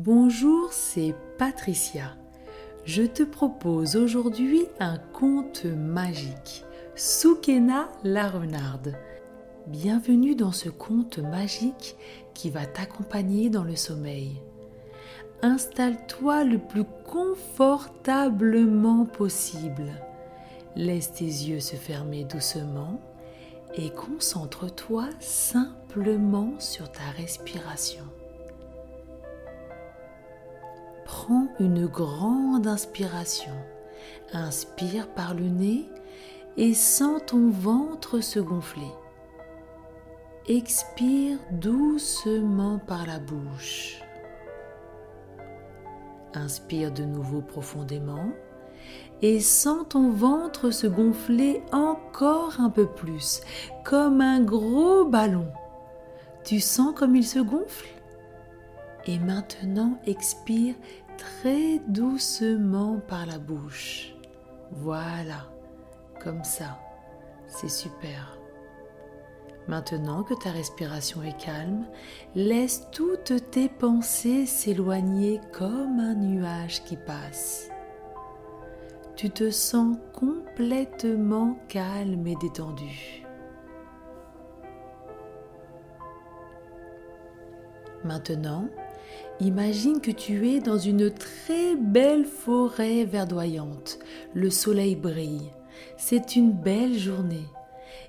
Bonjour, c'est Patricia. Je te propose aujourd'hui un conte magique, Soukena la renarde. Bienvenue dans ce conte magique qui va t'accompagner dans le sommeil. Installe-toi le plus confortablement possible. Laisse tes yeux se fermer doucement et concentre-toi simplement sur ta respiration. Une grande inspiration. Inspire par le nez et sens ton ventre se gonfler. Expire doucement par la bouche. Inspire de nouveau profondément et sens ton ventre se gonfler encore un peu plus, comme un gros ballon. Tu sens comme il se gonfle? Et maintenant expire très doucement par la bouche. Voilà, comme ça. C'est super. Maintenant que ta respiration est calme, laisse toutes tes pensées s'éloigner comme un nuage qui passe. Tu te sens complètement calme et détendu. Maintenant, Imagine que tu es dans une très belle forêt verdoyante. Le soleil brille. C'est une belle journée.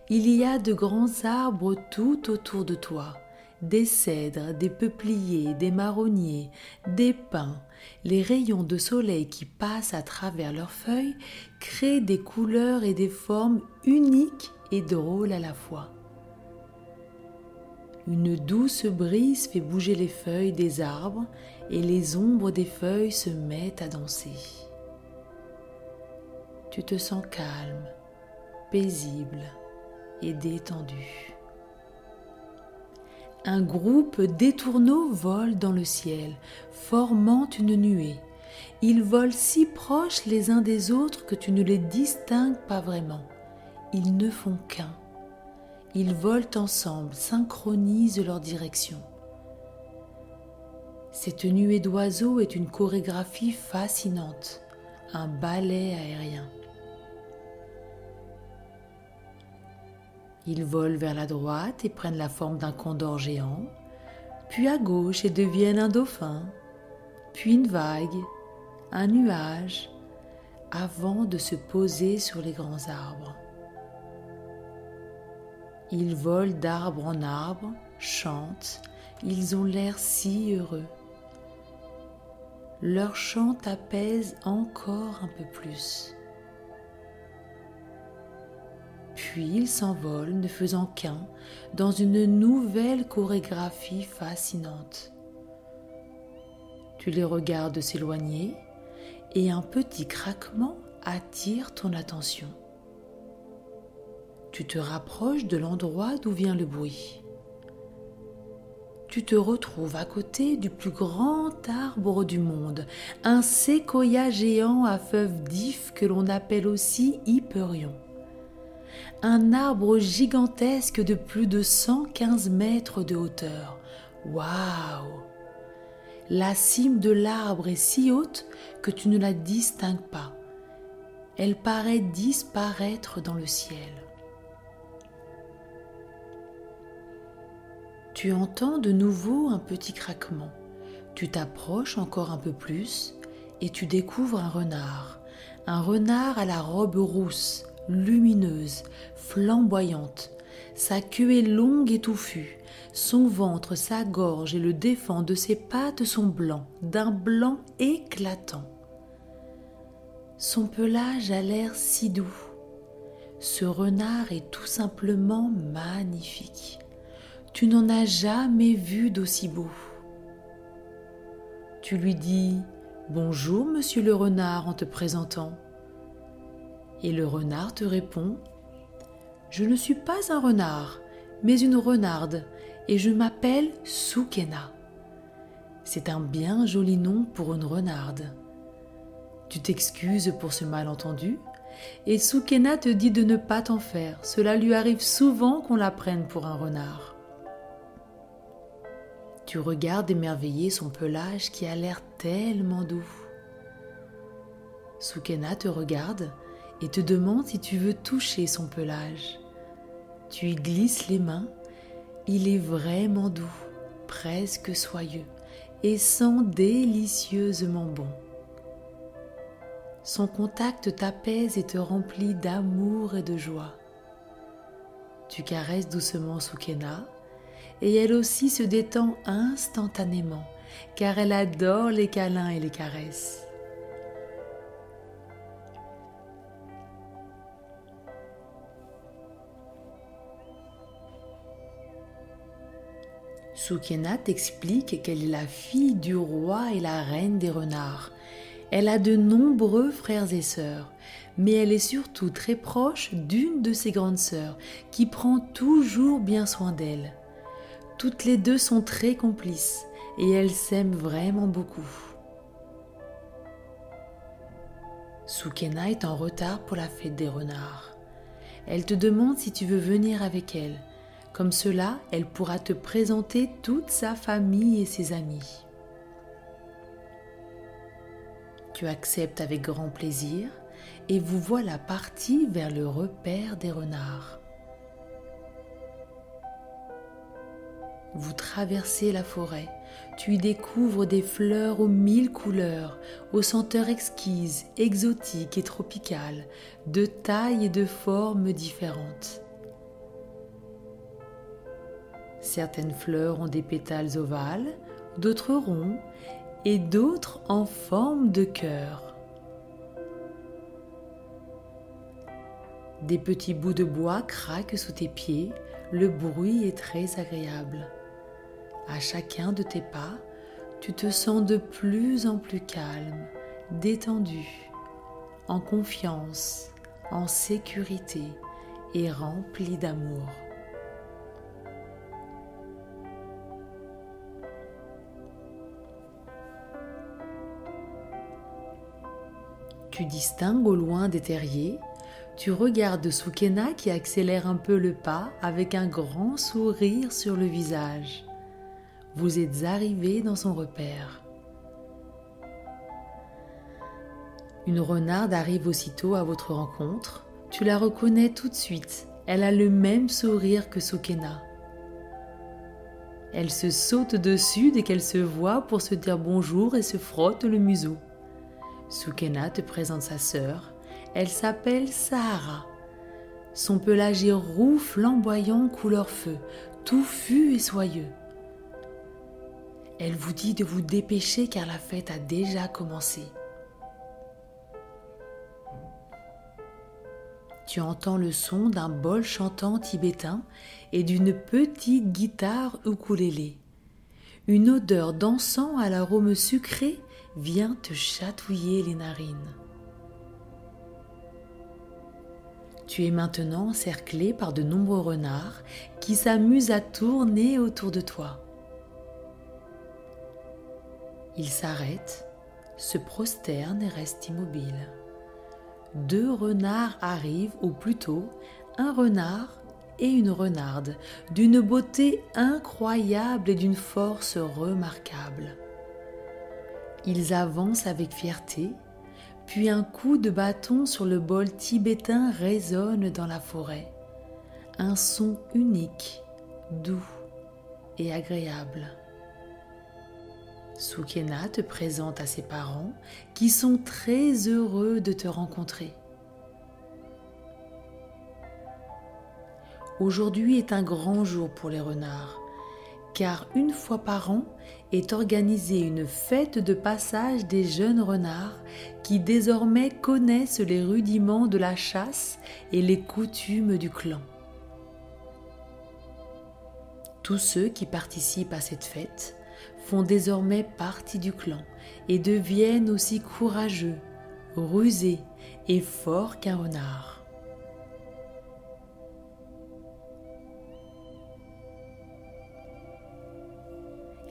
Il y a de grands arbres tout autour de toi. Des cèdres, des peupliers, des marronniers, des pins. Les rayons de soleil qui passent à travers leurs feuilles créent des couleurs et des formes uniques et drôles à la fois. Une douce brise fait bouger les feuilles des arbres et les ombres des feuilles se mettent à danser. Tu te sens calme, paisible et détendu. Un groupe d'étourneaux vole dans le ciel, formant une nuée. Ils volent si proches les uns des autres que tu ne les distingues pas vraiment. Ils ne font qu'un. Ils volent ensemble, synchronisent leur direction. Cette nuée d'oiseaux est une chorégraphie fascinante, un ballet aérien. Ils volent vers la droite et prennent la forme d'un condor géant, puis à gauche et deviennent un dauphin, puis une vague, un nuage, avant de se poser sur les grands arbres. Ils volent d'arbre en arbre, chantent, ils ont l'air si heureux. Leur chant apaise encore un peu plus. Puis ils s'envolent, ne faisant qu'un, dans une nouvelle chorégraphie fascinante. Tu les regardes s'éloigner et un petit craquement attire ton attention tu te rapproches de l'endroit d'où vient le bruit. Tu te retrouves à côté du plus grand arbre du monde, un séquoia géant à feuilles d'if que l'on appelle aussi hyperion. Un arbre gigantesque de plus de 115 mètres de hauteur. Waouh La cime de l'arbre est si haute que tu ne la distingues pas. Elle paraît disparaître dans le ciel. Tu entends de nouveau un petit craquement. Tu t'approches encore un peu plus et tu découvres un renard. Un renard à la robe rousse, lumineuse, flamboyante. Sa queue est longue et touffue. Son ventre, sa gorge et le défend de ses pattes sont blancs, d'un blanc éclatant. Son pelage a l'air si doux. Ce renard est tout simplement magnifique. Tu n'en as jamais vu d'aussi beau. Tu lui dis Bonjour, monsieur le renard, en te présentant. Et le renard te répond Je ne suis pas un renard, mais une renarde, et je m'appelle Soukena. C'est un bien joli nom pour une renarde. Tu t'excuses pour ce malentendu, et Soukena te dit de ne pas t'en faire. Cela lui arrive souvent qu'on la prenne pour un renard. Tu regardes émerveillé son pelage qui a l'air tellement doux. Sukena te regarde et te demande si tu veux toucher son pelage. Tu y glisses les mains, il est vraiment doux, presque soyeux et sent délicieusement bon. Son contact t'apaise et te remplit d'amour et de joie. Tu caresses doucement Sukena et elle aussi se détend instantanément car elle adore les câlins et les caresses. Sukena t'explique qu'elle est la fille du roi et la reine des renards. Elle a de nombreux frères et sœurs, mais elle est surtout très proche d'une de ses grandes sœurs, qui prend toujours bien soin d'elle. Toutes les deux sont très complices et elles s'aiment vraiment beaucoup. Sukena est en retard pour la fête des renards. Elle te demande si tu veux venir avec elle. Comme cela, elle pourra te présenter toute sa famille et ses amis. Tu acceptes avec grand plaisir et vous voilà partis vers le repère des renards. Vous traversez la forêt, tu y découvres des fleurs aux mille couleurs, aux senteurs exquises, exotiques et tropicales, de tailles et de formes différentes. Certaines fleurs ont des pétales ovales, d'autres ronds et d'autres en forme de cœur. Des petits bouts de bois craquent sous tes pieds, le bruit est très agréable. À chacun de tes pas, tu te sens de plus en plus calme, détendu, en confiance, en sécurité et rempli d'amour. Tu distingues au loin des terriers, tu regardes Sukena qui accélère un peu le pas avec un grand sourire sur le visage. Vous êtes arrivé dans son repère. Une renarde arrive aussitôt à votre rencontre. Tu la reconnais tout de suite. Elle a le même sourire que Sukena. Elle se saute dessus dès qu'elle se voit pour se dire bonjour et se frotte le museau. Sukena te présente sa sœur. Elle s'appelle Sahara. Son pelage est roux flamboyant couleur feu, touffu et soyeux. Elle vous dit de vous dépêcher car la fête a déjà commencé. Tu entends le son d'un bol chantant tibétain et d'une petite guitare ukulélé. Une odeur d'encens à l'arôme sucré vient te chatouiller les narines. Tu es maintenant encerclé par de nombreux renards qui s'amusent à tourner autour de toi. Ils s'arrêtent, se prosternent et restent immobiles. Deux renards arrivent, ou plutôt un renard et une renarde, d'une beauté incroyable et d'une force remarquable. Ils avancent avec fierté, puis un coup de bâton sur le bol tibétain résonne dans la forêt. Un son unique, doux et agréable. Sukena te présente à ses parents qui sont très heureux de te rencontrer. Aujourd'hui est un grand jour pour les renards car une fois par an est organisée une fête de passage des jeunes renards qui désormais connaissent les rudiments de la chasse et les coutumes du clan. Tous ceux qui participent à cette fête font désormais partie du clan et deviennent aussi courageux, rusés et forts qu'un renard.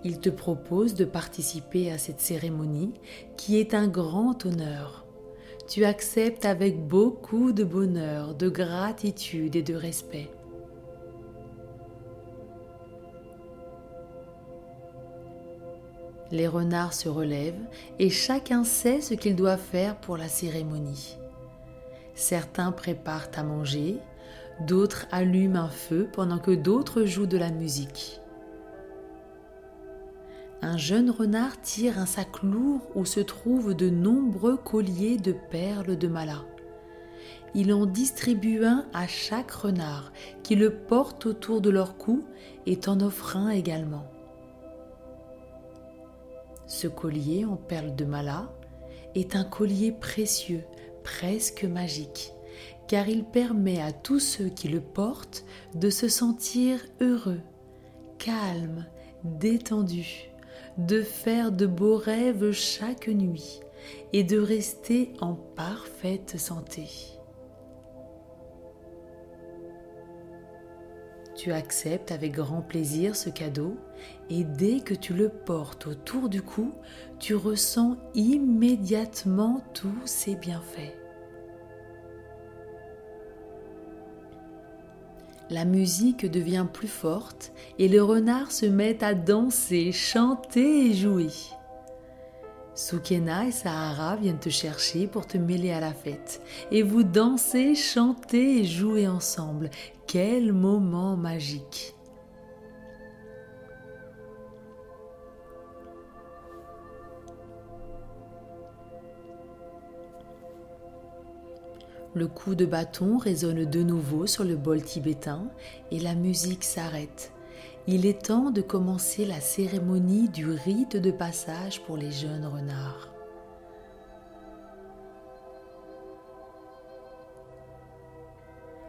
Il te propose de participer à cette cérémonie qui est un grand honneur. Tu acceptes avec beaucoup de bonheur, de gratitude et de respect. Les renards se relèvent et chacun sait ce qu'il doit faire pour la cérémonie. Certains préparent à manger, d'autres allument un feu pendant que d'autres jouent de la musique. Un jeune renard tire un sac lourd où se trouvent de nombreux colliers de perles de Mala. Il en distribue un à chaque renard qui le porte autour de leur cou et t'en offre un également. Ce collier en perles de Mala est un collier précieux, presque magique, car il permet à tous ceux qui le portent de se sentir heureux, calmes, détendus, de faire de beaux rêves chaque nuit et de rester en parfaite santé. Tu acceptes avec grand plaisir ce cadeau et dès que tu le portes autour du cou, tu ressens immédiatement tous ses bienfaits. La musique devient plus forte et le renard se met à danser, chanter et jouer. Sukena et Sahara viennent te chercher pour te mêler à la fête. Et vous dansez, chantez et jouez ensemble. Quel moment magique Le coup de bâton résonne de nouveau sur le bol tibétain et la musique s'arrête il est temps de commencer la cérémonie du rite de passage pour les jeunes renards.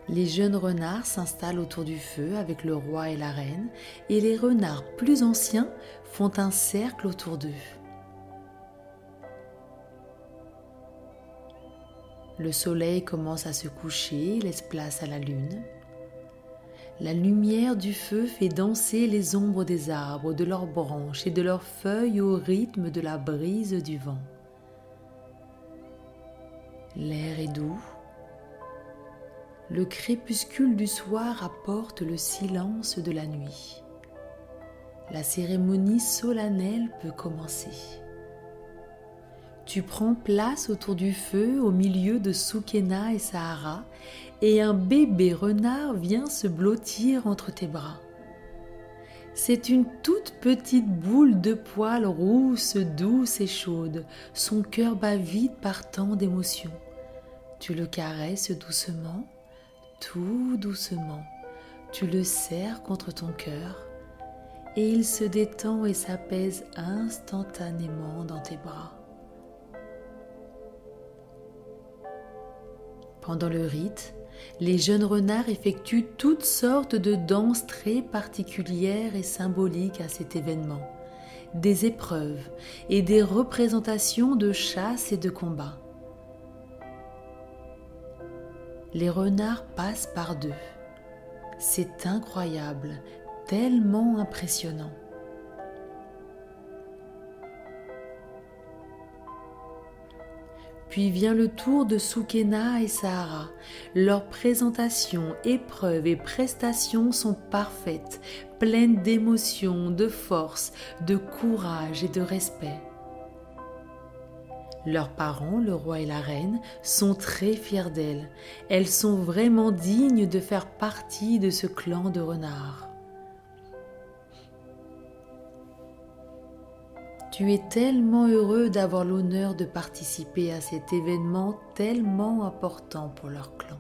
Les jeunes renards s'installent autour du feu avec le roi et la reine et les renards plus anciens font un cercle autour d'eux. Le soleil commence à se coucher, laisse place à la lune. La lumière du feu fait danser les ombres des arbres, de leurs branches et de leurs feuilles au rythme de la brise du vent. L'air est doux. Le crépuscule du soir apporte le silence de la nuit. La cérémonie solennelle peut commencer. Tu prends place autour du feu au milieu de Soukena et Sahara et un bébé renard vient se blottir entre tes bras. C'est une toute petite boule de poils rousse, douce et chaude. Son cœur bat vite par tant d'émotions. Tu le caresses doucement, tout doucement. Tu le serres contre ton cœur et il se détend et s'apaise instantanément dans tes bras. Pendant le rite, les jeunes renards effectuent toutes sortes de danses très particulières et symboliques à cet événement, des épreuves et des représentations de chasse et de combat. Les renards passent par deux. C'est incroyable, tellement impressionnant. Puis vient le tour de Soukena et Sahara. Leurs présentations, épreuves et prestations sont parfaites, pleines d'émotion, de force, de courage et de respect. Leurs parents, le roi et la reine, sont très fiers d'elles. Elles sont vraiment dignes de faire partie de ce clan de renards. Tu es tellement heureux d'avoir l'honneur de participer à cet événement tellement important pour leur clan.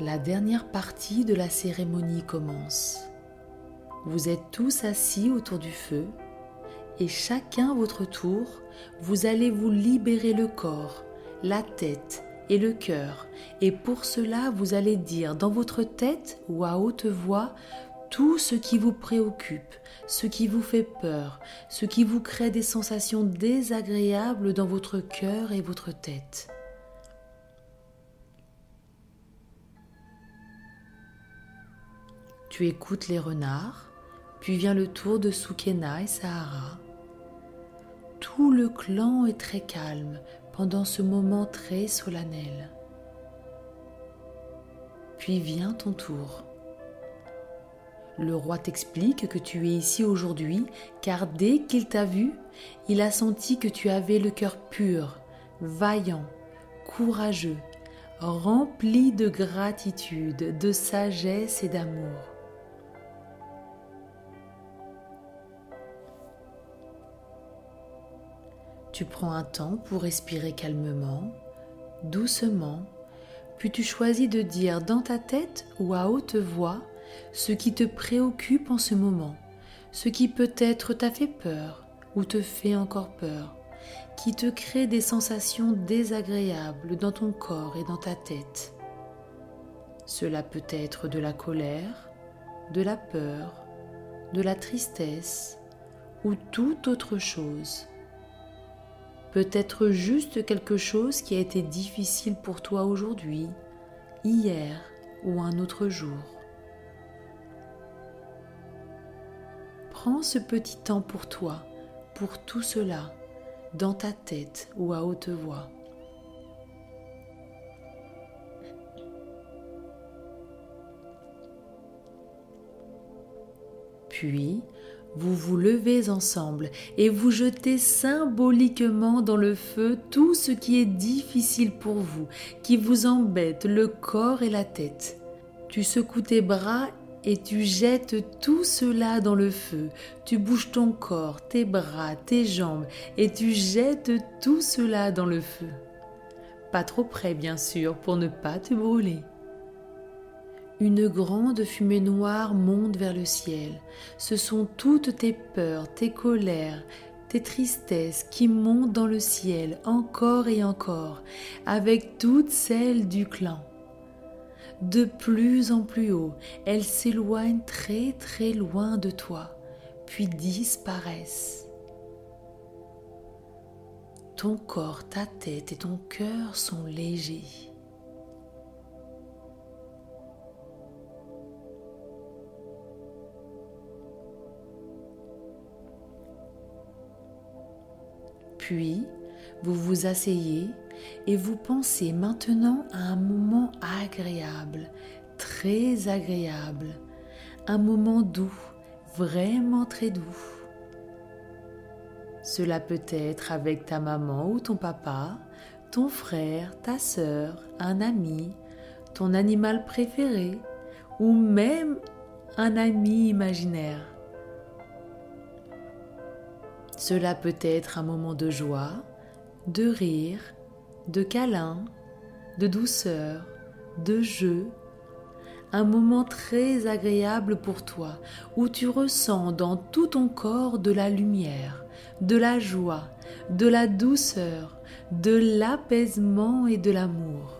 La dernière partie de la cérémonie commence. Vous êtes tous assis autour du feu et chacun à votre tour, vous allez vous libérer le corps, la tête et le cœur. Et pour cela, vous allez dire dans votre tête ou à haute voix tout ce qui vous préoccupe, ce qui vous fait peur, ce qui vous crée des sensations désagréables dans votre cœur et votre tête. Tu écoutes les renards, puis vient le tour de Sukena et Sahara. Tout le clan est très calme pendant ce moment très solennel. Puis vient ton tour. Le roi t'explique que tu es ici aujourd'hui car dès qu'il t'a vu, il a senti que tu avais le cœur pur, vaillant, courageux, rempli de gratitude, de sagesse et d'amour. Tu prends un temps pour respirer calmement, doucement, puis tu choisis de dire dans ta tête ou à haute voix ce qui te préoccupe en ce moment, ce qui peut-être t'a fait peur ou te fait encore peur, qui te crée des sensations désagréables dans ton corps et dans ta tête. Cela peut être de la colère, de la peur, de la tristesse ou toute autre chose peut-être juste quelque chose qui a été difficile pour toi aujourd'hui, hier ou un autre jour. Prends ce petit temps pour toi, pour tout cela, dans ta tête ou à haute voix. Puis, vous vous levez ensemble et vous jetez symboliquement dans le feu tout ce qui est difficile pour vous, qui vous embête le corps et la tête. Tu secoues tes bras et tu jettes tout cela dans le feu. Tu bouges ton corps, tes bras, tes jambes et tu jettes tout cela dans le feu. Pas trop près bien sûr pour ne pas te brûler. Une grande fumée noire monte vers le ciel. Ce sont toutes tes peurs, tes colères, tes tristesses qui montent dans le ciel encore et encore, avec toutes celles du clan. De plus en plus haut, elles s'éloignent très très loin de toi, puis disparaissent. Ton corps, ta tête et ton cœur sont légers. Puis, vous vous asseyez et vous pensez maintenant à un moment agréable, très agréable, un moment doux, vraiment très doux. Cela peut être avec ta maman ou ton papa, ton frère, ta sœur, un ami, ton animal préféré ou même un ami imaginaire. Cela peut être un moment de joie, de rire, de câlin, de douceur, de jeu, un moment très agréable pour toi où tu ressens dans tout ton corps de la lumière, de la joie, de la douceur, de l'apaisement et de l'amour.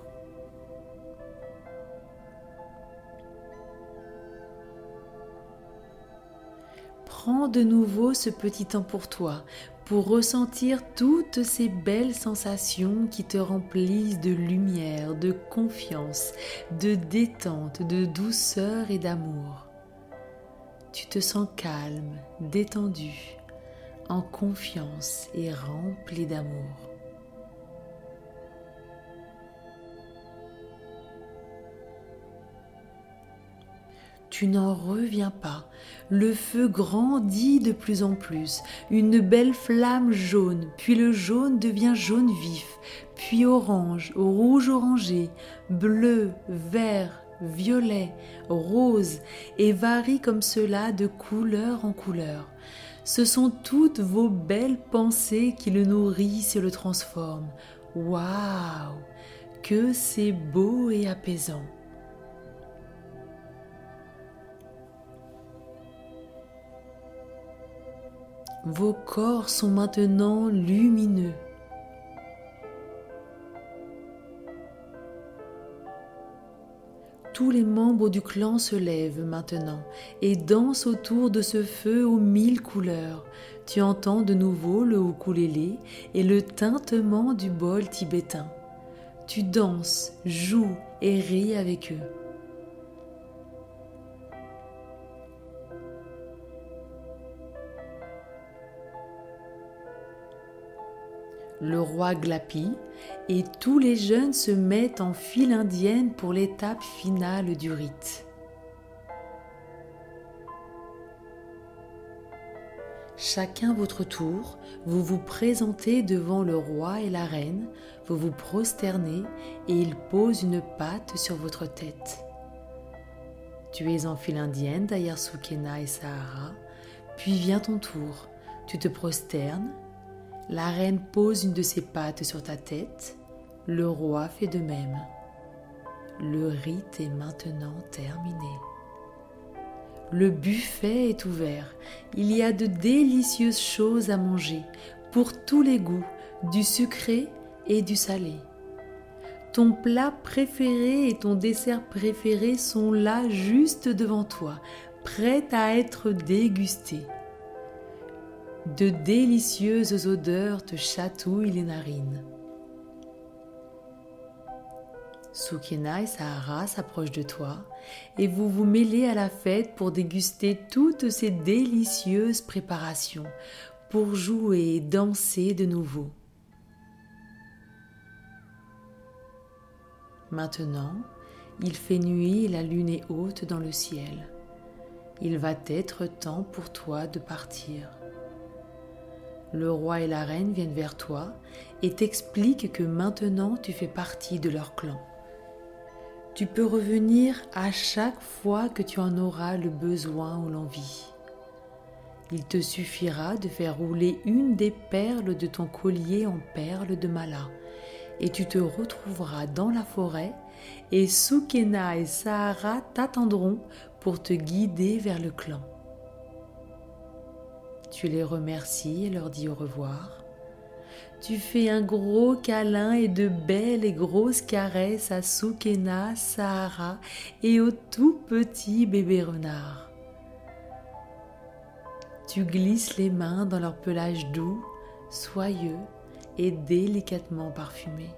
Prends de nouveau ce petit temps pour toi, pour ressentir toutes ces belles sensations qui te remplissent de lumière, de confiance, de détente, de douceur et d'amour. Tu te sens calme, détendu, en confiance et rempli d'amour. Tu n'en reviens pas. Le feu grandit de plus en plus, une belle flamme jaune, puis le jaune devient jaune vif, puis orange, rouge orangé, bleu, vert, violet, rose, et varie comme cela de couleur en couleur. Ce sont toutes vos belles pensées qui le nourrissent et le transforment. Waouh Que c'est beau et apaisant. Vos corps sont maintenant lumineux. Tous les membres du clan se lèvent maintenant et dansent autour de ce feu aux mille couleurs. Tu entends de nouveau le ukulélé et le tintement du bol tibétain. Tu danses, joues et ris avec eux. Le roi glapit et tous les jeunes se mettent en file indienne pour l'étape finale du rite. Chacun votre tour, vous vous présentez devant le roi et la reine, vous vous prosternez et ils posent une patte sur votre tête. Tu es en file indienne derrière Sukena et Sahara, puis vient ton tour. Tu te prosternes, la reine pose une de ses pattes sur ta tête, le roi fait de même. Le rite est maintenant terminé. Le buffet est ouvert. Il y a de délicieuses choses à manger, pour tous les goûts, du sucré et du salé. Ton plat préféré et ton dessert préféré sont là juste devant toi, prêts à être dégustés. De délicieuses odeurs te chatouillent les narines. Sukena et Sahara s'approchent de toi et vous vous mêlez à la fête pour déguster toutes ces délicieuses préparations, pour jouer et danser de nouveau. Maintenant, il fait nuit et la lune est haute dans le ciel. Il va être temps pour toi de partir. Le roi et la reine viennent vers toi et t'expliquent que maintenant tu fais partie de leur clan. Tu peux revenir à chaque fois que tu en auras le besoin ou l'envie. Il te suffira de faire rouler une des perles de ton collier en perles de Mala, et tu te retrouveras dans la forêt, et Sukena et Sahara t'attendront pour te guider vers le clan. Tu les remercies et leur dis au revoir. Tu fais un gros câlin et de belles et grosses caresses à Sukena, Sahara et au tout petit bébé renard. Tu glisses les mains dans leur pelage doux, soyeux et délicatement parfumé.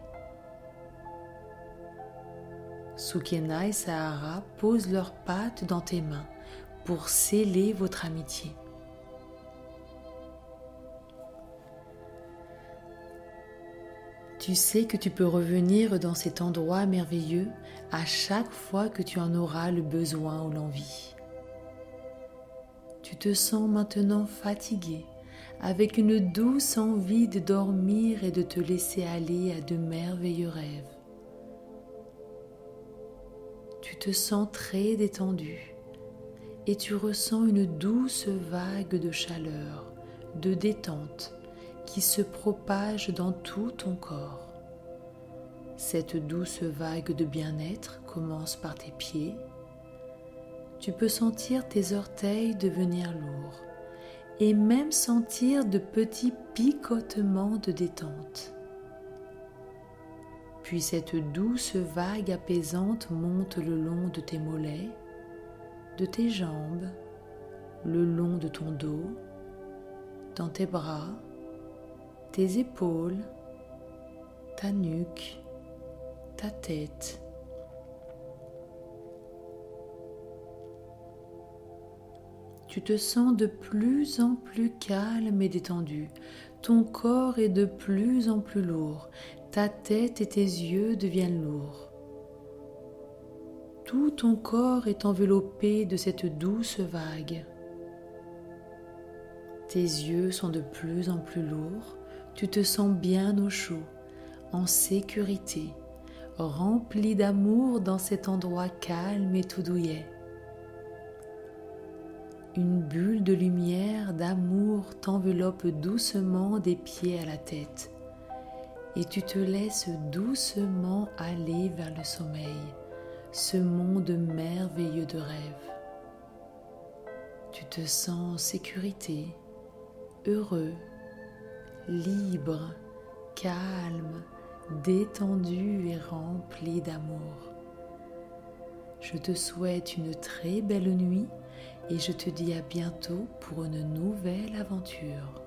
Sukena et Sahara posent leurs pattes dans tes mains pour sceller votre amitié. Tu sais que tu peux revenir dans cet endroit merveilleux à chaque fois que tu en auras le besoin ou l'envie. Tu te sens maintenant fatigué, avec une douce envie de dormir et de te laisser aller à de merveilleux rêves. Tu te sens très détendu et tu ressens une douce vague de chaleur, de détente qui se propage dans tout ton corps. Cette douce vague de bien-être commence par tes pieds. Tu peux sentir tes orteils devenir lourds et même sentir de petits picotements de détente. Puis cette douce vague apaisante monte le long de tes mollets, de tes jambes, le long de ton dos, dans tes bras, tes épaules, ta nuque, ta tête. Tu te sens de plus en plus calme et détendu. Ton corps est de plus en plus lourd. Ta tête et tes yeux deviennent lourds. Tout ton corps est enveloppé de cette douce vague. Tes yeux sont de plus en plus lourds tu te sens bien au chaud, en sécurité, rempli d'amour dans cet endroit calme et tout douillet. Une bulle de lumière, d'amour t'enveloppe doucement des pieds à la tête et tu te laisses doucement aller vers le sommeil, ce monde merveilleux de rêve. Tu te sens en sécurité, heureux libre, calme, détendu et rempli d'amour. Je te souhaite une très belle nuit et je te dis à bientôt pour une nouvelle aventure.